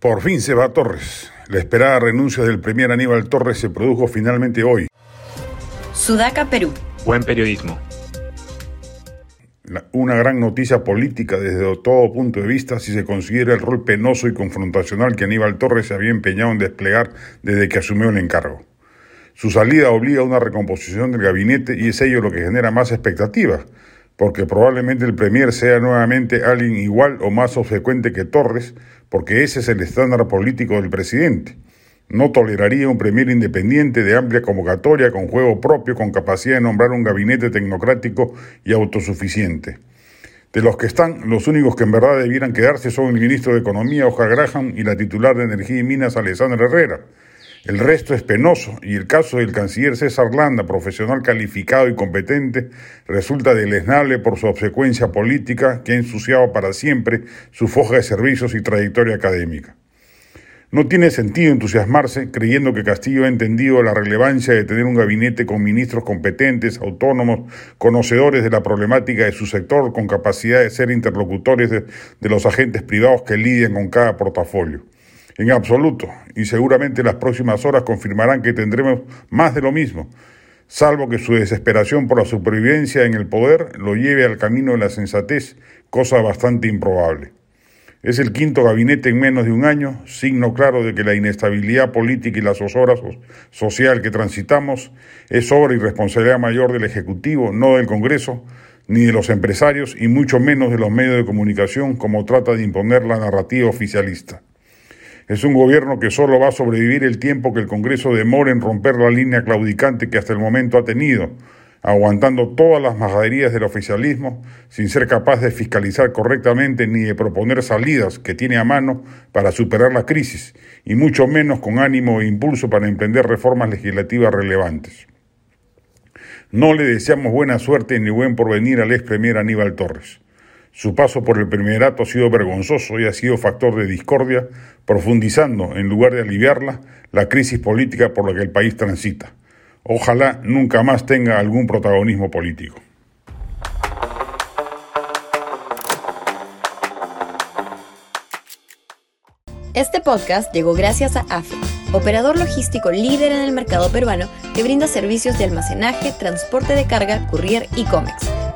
Por fin se va Torres. La esperada renuncia del premier Aníbal Torres se produjo finalmente hoy. Sudaca, Perú. Buen periodismo. Una gran noticia política desde todo punto de vista si se considera el rol penoso y confrontacional que Aníbal Torres se había empeñado en desplegar desde que asumió el encargo. Su salida obliga a una recomposición del gabinete y es ello lo que genera más expectativas, porque probablemente el Premier sea nuevamente alguien igual o más obsecuente que Torres, porque ese es el estándar político del presidente. No toleraría un Premier independiente de amplia convocatoria, con juego propio, con capacidad de nombrar un gabinete tecnocrático y autosuficiente. De los que están, los únicos que en verdad debieran quedarse son el ministro de Economía, Oscar Graham, y la titular de Energía y Minas, Alessandra Herrera. El resto es penoso y el caso del canciller César Landa, profesional calificado y competente, resulta deleznable por su obsecuencia política que ha ensuciado para siempre su foja de servicios y trayectoria académica. No tiene sentido entusiasmarse creyendo que Castillo ha entendido la relevancia de tener un gabinete con ministros competentes, autónomos, conocedores de la problemática de su sector, con capacidad de ser interlocutores de, de los agentes privados que lidian con cada portafolio. En absoluto, y seguramente las próximas horas confirmarán que tendremos más de lo mismo, salvo que su desesperación por la supervivencia en el poder lo lleve al camino de la sensatez, cosa bastante improbable. Es el quinto gabinete en menos de un año, signo claro de que la inestabilidad política y la zozobra social que transitamos es obra y responsabilidad mayor del Ejecutivo, no del Congreso, ni de los empresarios y mucho menos de los medios de comunicación como trata de imponer la narrativa oficialista. Es un gobierno que solo va a sobrevivir el tiempo que el Congreso demore en romper la línea claudicante que hasta el momento ha tenido, aguantando todas las majaderías del oficialismo, sin ser capaz de fiscalizar correctamente ni de proponer salidas que tiene a mano para superar la crisis, y mucho menos con ánimo e impulso para emprender reformas legislativas relevantes. No le deseamos buena suerte ni buen porvenir al ex premier Aníbal Torres. Su paso por el primerato ha sido vergonzoso y ha sido factor de discordia, profundizando, en lugar de aliviarla, la crisis política por la que el país transita. Ojalá nunca más tenga algún protagonismo político. Este podcast llegó gracias a AFE, operador logístico líder en el mercado peruano que brinda servicios de almacenaje, transporte de carga, courier y cómics